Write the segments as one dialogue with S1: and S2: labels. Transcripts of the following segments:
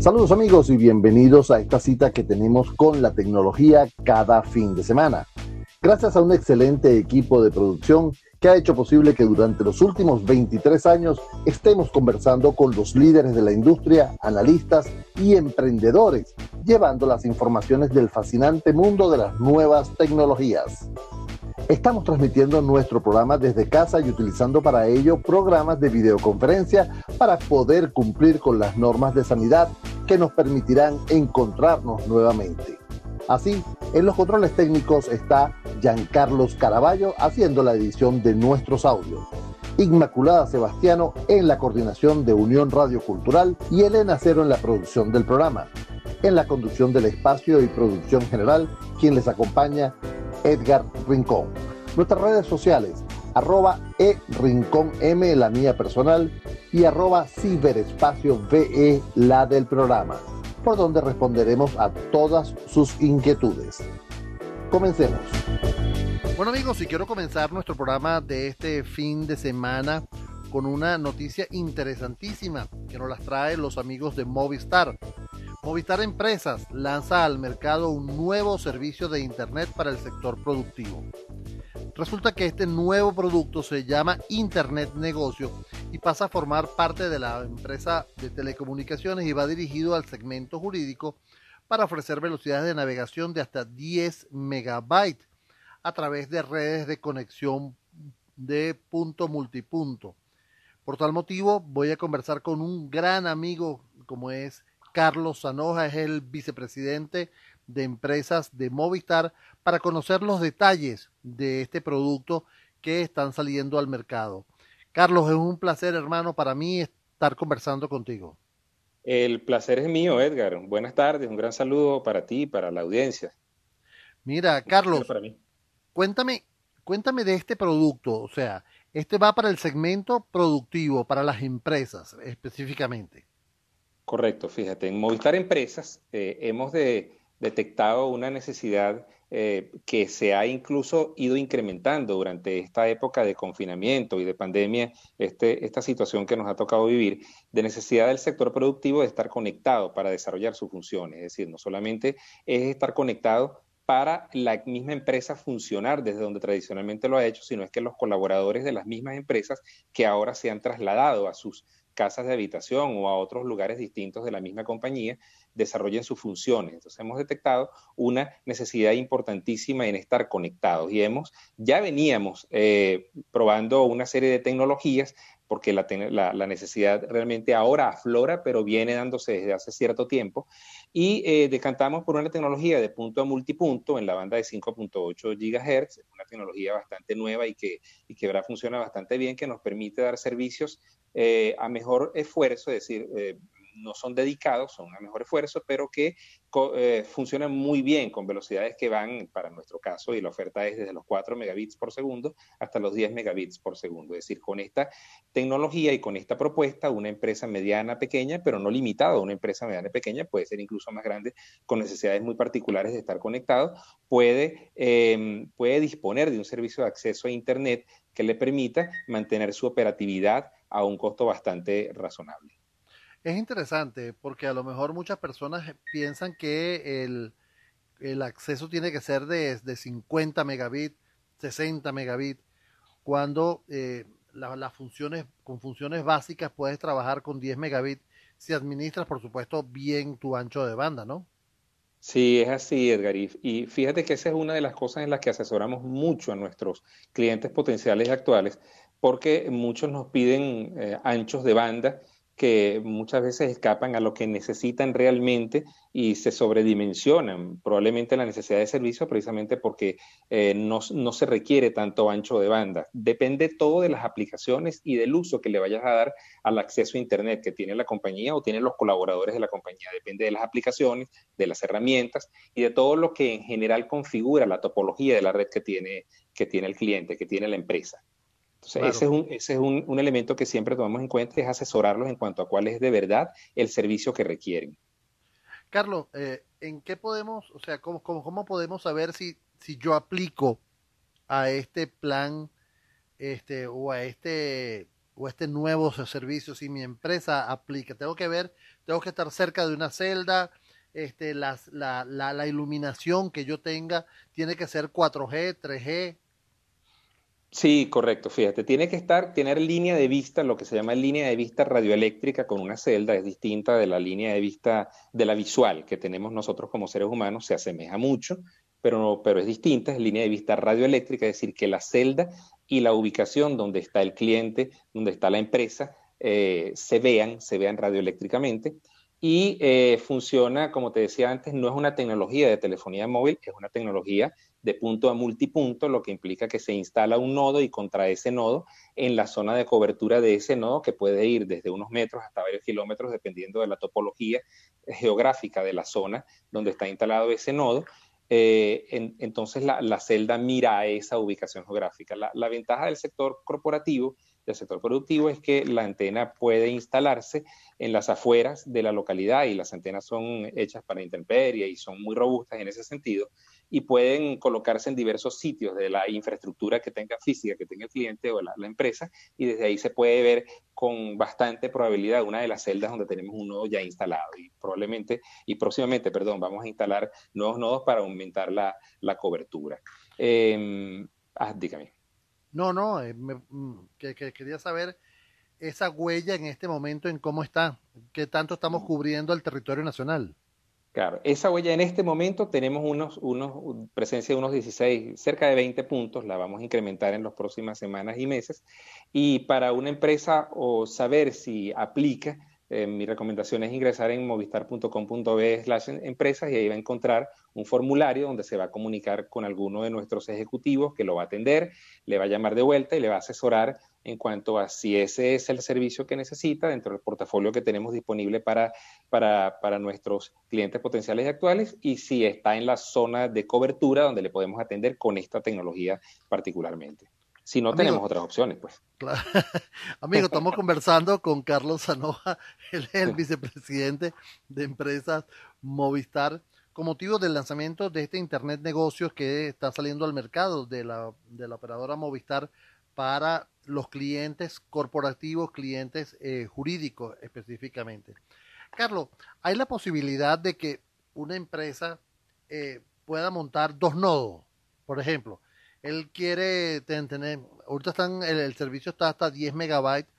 S1: Saludos amigos y bienvenidos a esta cita que tenemos con la tecnología cada fin de semana. Gracias a un excelente equipo de producción que ha hecho posible que durante los últimos 23 años estemos conversando con los líderes de la industria, analistas y emprendedores, llevando las informaciones del fascinante mundo de las nuevas tecnologías. Estamos transmitiendo nuestro programa desde casa y utilizando para ello programas de videoconferencia para poder cumplir con las normas de sanidad que nos permitirán encontrarnos nuevamente. Así, en los controles técnicos está Giancarlos Caraballo haciendo la edición de nuestros audios. Inmaculada Sebastiano en la coordinación de Unión Radio Cultural y Elena Cero en la producción del programa. En la conducción del espacio y producción general, quien les acompaña, Edgar Rincón. Nuestras redes sociales, arroba e rincón m, la mía personal, y arroba ciberespacio ve, la del programa, por donde responderemos a todas sus inquietudes. Comencemos. Bueno amigos, y quiero comenzar nuestro programa de este fin de semana con una noticia interesantísima que nos las trae los amigos de Movistar. Movistar Empresas lanza al mercado un nuevo servicio de Internet para el sector productivo. Resulta que este nuevo producto se llama Internet Negocio y pasa a formar parte de la empresa de telecomunicaciones y va dirigido al segmento jurídico para ofrecer velocidades de navegación de hasta 10 megabytes a través de redes de conexión de punto multipunto. Por tal motivo voy a conversar con un gran amigo como es Carlos Zanoja, es el vicepresidente de empresas de Movistar, para conocer los detalles de este producto que están saliendo al mercado. Carlos, es un placer, hermano, para mí estar conversando contigo.
S2: El placer es mío, Edgar. Buenas tardes, un gran saludo para ti y para la audiencia.
S1: Mira, Carlos, cuéntame, cuéntame de este producto, o sea, este va para el segmento productivo, para las empresas específicamente.
S2: Correcto, fíjate, en Movistar Empresas eh, hemos detectado una necesidad eh, que se ha incluso ido incrementando durante esta época de confinamiento y de pandemia, este, esta situación que nos ha tocado vivir, de necesidad del sector productivo de estar conectado para desarrollar sus funciones. Es decir, no solamente es estar conectado para la misma empresa funcionar desde donde tradicionalmente lo ha hecho, sino es que los colaboradores de las mismas empresas que ahora se han trasladado a sus casas de habitación o a otros lugares distintos de la misma compañía desarrollen sus funciones. Entonces hemos detectado una necesidad importantísima en estar conectados y hemos, ya veníamos eh, probando una serie de tecnologías porque la, la, necesidad realmente ahora aflora, pero viene dándose desde hace cierto tiempo. Y eh, decantamos por una tecnología de punto a multipunto en la banda de 5.8 GHz, una tecnología bastante nueva y que, y que funciona bastante bien, que nos permite dar servicios eh, a mejor esfuerzo, es decir, eh, no son dedicados, son a mejor esfuerzo, pero que eh, funcionan muy bien con velocidades que van, para nuestro caso, y la oferta es desde los 4 megabits por segundo hasta los 10 megabits por segundo. Es decir, con esta tecnología y con esta propuesta, una empresa mediana, pequeña, pero no limitada, una empresa mediana, pequeña, puede ser incluso más grande, con necesidades muy particulares de estar conectado, puede, em, puede disponer de un servicio de acceso a Internet que le permita mantener su operatividad a un costo bastante razonable.
S1: Es interesante porque a lo mejor muchas personas piensan que el, el acceso tiene que ser de, de 50 megabits, 60 megabits, cuando eh, las funciones, con funciones básicas puedes trabajar con 10 megabits si administras, por supuesto, bien tu ancho de banda, ¿no?
S2: Sí, es así, Edgar. Y, fíjate que esa es una de las cosas en las que asesoramos mucho a nuestros clientes potenciales y actuales, porque muchos nos piden eh, anchos de banda que muchas veces escapan a lo que necesitan realmente y se sobredimensionan probablemente la necesidad de servicio precisamente porque eh, no, no, se requiere tanto ancho de banda. Depende todo de las aplicaciones y del uso que le vayas a dar al acceso a Internet que tiene la compañía o tienen los colaboradores de la compañía. Depende de las aplicaciones, de las herramientas y de todo lo que en general configura la topología de la red que tiene, que tiene el cliente, que tiene la empresa ese es, un, ese es un, elemento que siempre tomamos en cuenta, es asesorarlos en cuanto a cuál es de verdad el servicio que requieren.
S1: Carlos, eh, ¿en qué podemos, o sea, cómo, cómo, podemos saber si, si yo aplico a este plan este, o a este o este nuevo servicio si mi empresa aplica? Tengo que ver, tengo que estar cerca de una celda, este, la, la, la, iluminación que yo tenga tiene que ser 4G, 3G.
S2: Sí, correcto. Fíjate, tiene que estar, tener línea de vista, lo que se llama línea de vista radioeléctrica con una celda, es distinta de la línea de vista de la visual que tenemos nosotros como seres humanos, se asemeja mucho, pero, pero es distinta, es línea de vista radioeléctrica, es decir, que la celda y la ubicación donde está el cliente, donde está la empresa, eh, se vean, se vean radioeléctricamente y eh, funciona, como te decía antes, no es una tecnología de telefonía móvil, es una tecnología de punto a multipunto, lo que implica que se instala un nodo y contra ese nodo, en la zona de cobertura de ese nodo, que puede ir desde unos metros hasta varios kilómetros, dependiendo de la topología geográfica de la zona donde está instalado ese nodo, eh, entonces la, celda mira a esa ubicación geográfica. la ventaja del sector corporativo del sector productivo es que la antena puede instalarse en las afueras de la localidad y las antenas son hechas para intemperie y son muy robustas en ese sentido y pueden colocarse en diversos sitios de la infraestructura que tenga física, que tenga el cliente o la, empresa y desde ahí se puede ver con bastante probabilidad una de las celdas donde tenemos un nodo ya instalado y probablemente y próximamente, perdón, vamos a instalar nuevos nodos para aumentar la, cobertura. Eh, ah, dígame.
S1: No, no, eh, mm, que, quería saber esa huella en este momento en cómo está, qué tanto estamos mm. cubriendo el territorio nacional.
S2: Claro, esa huella en este momento tenemos unos, unos, presencia de unos 16, cerca de 20 puntos, la vamos a incrementar en las próximas semanas y meses. Y para una empresa o saber si aplica, eh, mi recomendación es ingresar en movistar.com.be slash empresas y ahí va a encontrar un formulario donde se va a comunicar con alguno de nuestros ejecutivos que lo va a atender, le va a llamar de vuelta y le va a asesorar en cuanto a si ese es el servicio que necesita dentro del portafolio que tenemos disponible para, para, para nuestros clientes potenciales y actuales y si está en la zona de cobertura donde le podemos atender con esta tecnología particularmente si no tenemos otras opciones, pues.
S1: Amigo, estamos conversando con Carlos él es el vicepresidente de empresas Movistar, con motivo del lanzamiento de este Internet Negocios que está saliendo al mercado de la, de la operadora Movistar para los clientes corporativos, clientes eh, jurídicos específicamente. Carlos, ¿hay la posibilidad de que una empresa eh, pueda montar dos nodos? Por ejemplo, él quiere tener, ahorita están, el, servicio está hasta 10 megabytes,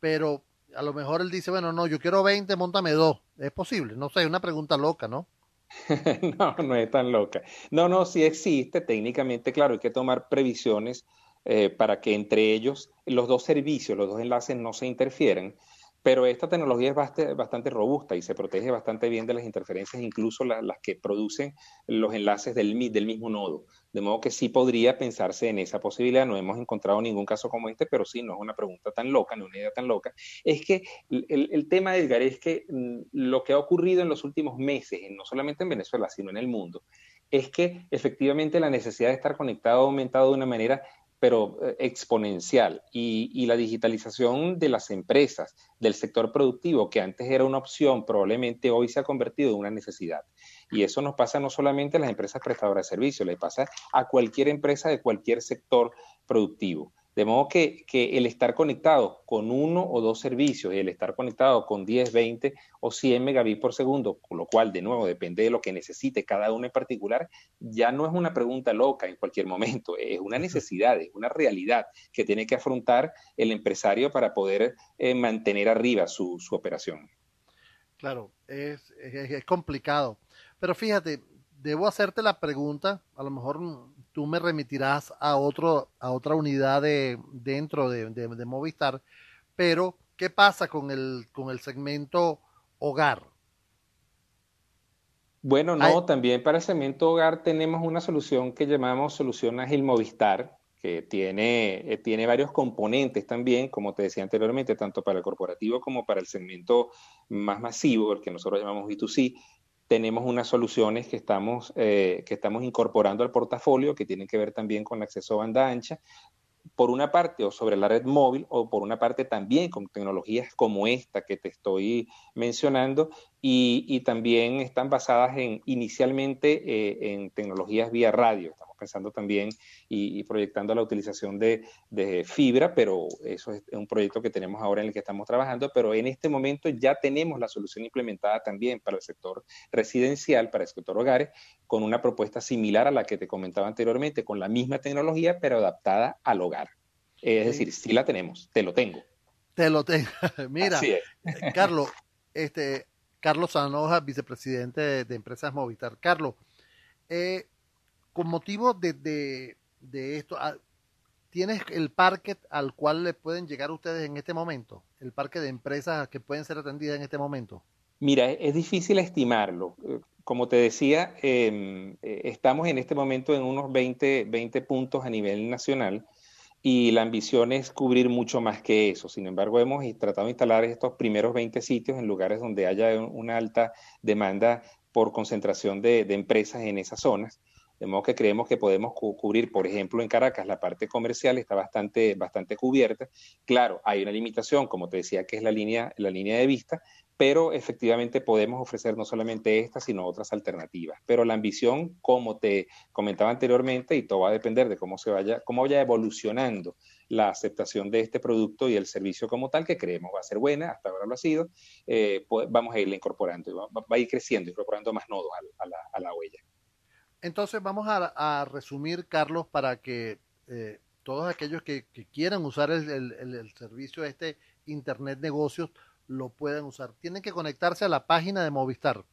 S1: pero a lo mejor él dice, bueno, no, yo quiero 20, montame dos. Es posible, no sé, es una pregunta loca, ¿no?
S2: no, no es tan loca. No, no, sí existe, técnicamente, claro, hay que tomar previsiones eh, para que entre ellos los dos servicios, los dos enlaces no se interfieran. Pero esta tecnología es bastante, robusta y se protege bastante bien de las interferencias, incluso las, que producen los enlaces del, del mismo nodo. De modo que sí podría pensarse en esa posibilidad. No hemos encontrado ningún caso como este, pero sí, no es una pregunta tan loca, es una idea tan loca. Es que el, el tema, Edgar, es que mm, lo que ha ocurrido en los últimos meses, no solamente en Venezuela, sino en el mundo, es que efectivamente la necesidad de estar conectado ha aumentado de una manera pero eh, exponencial. Y, la digitalización de las empresas, del sector productivo, que antes era una opción, probablemente hoy se ha convertido en una necesidad. Y eso nos pasa no solamente a las empresas prestadoras de servicios, le pasa a cualquier empresa de cualquier sector productivo. De modo que, el estar conectado con uno o dos servicios y el estar conectado con 10, 20 o 100 megabits por segundo, con lo cual, de nuevo, depende de lo que necesite cada uno en particular, ya no es una pregunta loca en cualquier momento, es una necesidad, es una realidad que tiene que afrontar el empresario para poder eh, mantener arriba su, operación.
S1: Claro, es, es complicado. Pero fíjate, debo hacerte la pregunta, a lo mejor tú me remitirás a otro a otra unidad de dentro de, de, Movistar, pero ¿qué pasa con el con el segmento hogar?
S2: Bueno, no, también para el segmento hogar tenemos una solución que llamamos solución ágil Movistar, que tiene, eh, tiene varios componentes también, como te decía anteriormente, tanto para el corporativo como para el segmento más masivo, el que nosotros llamamos B2C, tenemos unas soluciones que estamos, eh, que estamos incorporando al portafolio que tienen que ver también con acceso a banda ancha, por una parte o sobre la red móvil o por una parte también con tecnologías como esta que te estoy mencionando y, también están basadas en inicialmente eh, en tecnologías vía radio. Estamos pensando también y, proyectando la utilización de, fibra, pero eso es un proyecto que tenemos ahora en el que estamos trabajando, pero en este momento ya tenemos la solución implementada también para el sector residencial, para el sector hogares, con una propuesta similar a la que te comentaba anteriormente, con la misma tecnología, pero adaptada al hogar. Es decir, sí la tenemos, te lo tengo.
S1: Te lo tengo. Mira, Carlos, este, Carlos Sanoja, vicepresidente de, Empresas Movistar. Carlos, eh, con motivo de, esto, ah, ¿tienes el parque al cual le pueden llegar ustedes en este momento? ¿El parque de empresas que pueden ser atendidas en este momento?
S2: Mira, es difícil estimarlo. Eh, como te decía, em, eh, estamos en este momento en unos 20, 20 puntos a nivel nacional y la ambición es cubrir mucho más que eso. Sin embargo, hemos tratado de instalar estos primeros 20 sitios en lugares donde haya una alta demanda por concentración de, empresas en esas zonas. De modo que creemos que podemos cubrir, por ejemplo, en Caracas, la parte comercial está bastante, bastante cubierta. Claro, hay una limitación, como te decía, que es la línea, la línea de vista, pero efectivamente podemos ofrecer no solamente esta, sino otras alternativas. Pero la ambición, como te comentaba anteriormente, y todo va a depender de cómo se vaya, cómo vaya evolucionando la aceptación de este producto y el servicio como tal, que creemos va a ser buena, hasta ahora lo ha sido, eh, pues vamos a irle incorporando, va, va, a ir creciendo, incorporando más nodos a, la, huella.
S1: Entonces vamos a, resumir, Carlos, para que eh, todos aquellos que, quieran usar el, el, servicio este Internet Negocios lo pueden usar. Tienen que conectarse a la página de Movistar.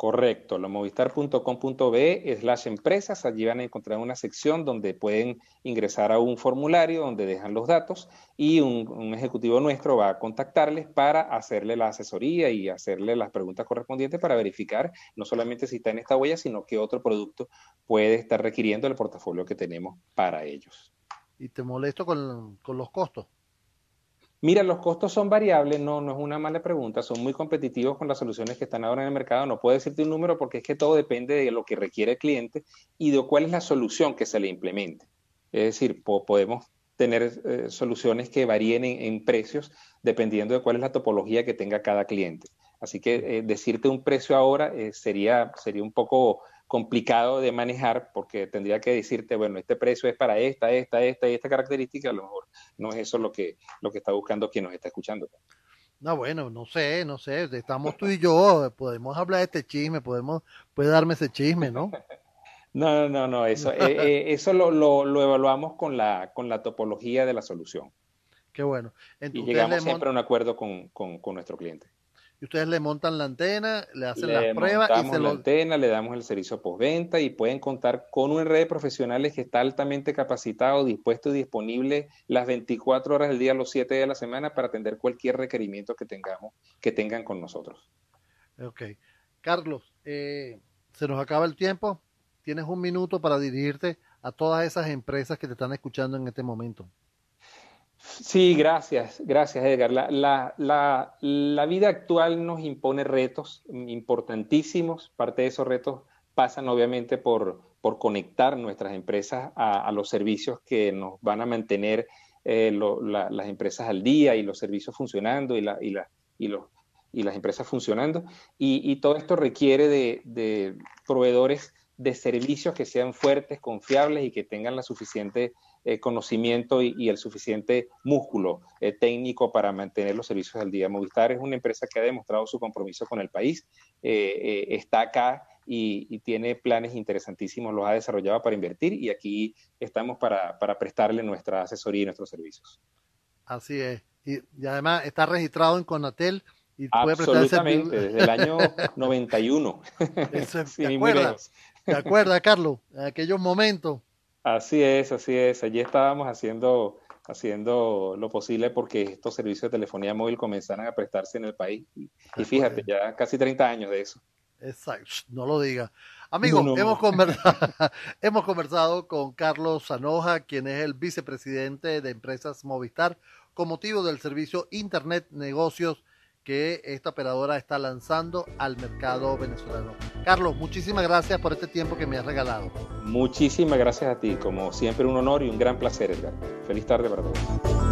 S2: Correcto, lo movistar.com.be slash empresas, allí van a encontrar una sección donde pueden ingresar a un formulario donde dejan los datos y un, ejecutivo nuestro va a contactarles para hacerle la asesoría y hacerle las preguntas correspondientes para verificar no solamente si está en esta huella, sino qué otro producto puede estar requiriendo el portafolio que tenemos para ellos.
S1: ¿Y te molesto con, con los costos?
S2: Mira, los costos son variables, no, no es una mala pregunta, son muy competitivos con las soluciones que están ahora en el mercado. No puedo decirte un número porque es que todo depende de lo que requiere el cliente y de cuál es la solución que se le implemente. Es decir, podemos tener eh, soluciones que varíen en, precios dependiendo de cuál es la topología que tenga cada cliente. Así que eh, decirte un precio ahora eh, sería, sería un poco complicado de manejar porque tendría que decirte, bueno, este precio es para esta, esta, esta y esta característica, a lo mejor no es eso lo que, lo que está buscando quien nos está escuchando.
S1: No, bueno, no sé, no sé, estamos tú y yo, podemos hablar de este chisme, podemos, puede darme ese chisme, ¿no?
S2: no, no, no, eso, eh, eh, eso lo, lo, lo, evaluamos con la, con la topología de la solución.
S1: Qué bueno.
S2: y llegamos siempre a un acuerdo con, con, con nuestro cliente
S1: y ustedes le montan la antena, le hacen las pruebas
S2: y se la antena, le damos el servicio postventa y pueden contar con un red de profesionales que está altamente capacitado, dispuesto y disponible las 24 horas del día, los 7 días de la semana para atender cualquier requerimiento que tengamos, que tengan con nosotros.
S1: Ok. Carlos, eh, se nos acaba el tiempo. Tienes un minuto para dirigirte a todas esas empresas que te están escuchando en este momento.
S2: Sí, gracias, gracias Edgar. La, la, vida actual nos impone retos importantísimos. Parte de esos retos pasan obviamente por, por conectar nuestras empresas a, los servicios que nos van a mantener eh, las empresas al día y los servicios funcionando y, y, y, los, y las empresas funcionando. Y, todo esto requiere de, de proveedores de servicios que sean fuertes, confiables y que tengan la suficiente eh, conocimiento y, el suficiente músculo eh, técnico para mantener los servicios al día. Movistar es una empresa que ha demostrado su compromiso con el país, eh, está acá y, tiene planes interesantísimos, los ha desarrollado para invertir y aquí estamos para, prestarle nuestra asesoría y nuestros servicios.
S1: Así es. Y, además está registrado en Conatel.
S2: Y puede Absolutamente, desde el año 91.
S1: Eso, ¿Te acuerdas? ¿Te acuerdas, Carlos? En aquellos momentos
S2: Así es, así es. Allí estábamos haciendo, haciendo lo posible porque estos servicios de telefonía móvil comenzaran a prestarse en el país. Y, fíjate, ya casi 30 años de eso.
S1: Exacto, no lo diga. Amigos, Hemos, conversado, hemos conversado con Carlos Sanoja, quien es el vicepresidente de Empresas Movistar, con motivo del servicio Internet Negocios que esta operadora está lanzando al mercado venezolano. Carlos, muchísimas gracias por este tiempo que me has regalado.
S2: Muchísimas gracias a ti, como siempre un honor y un gran placer, Edgar. Feliz tarde para todos.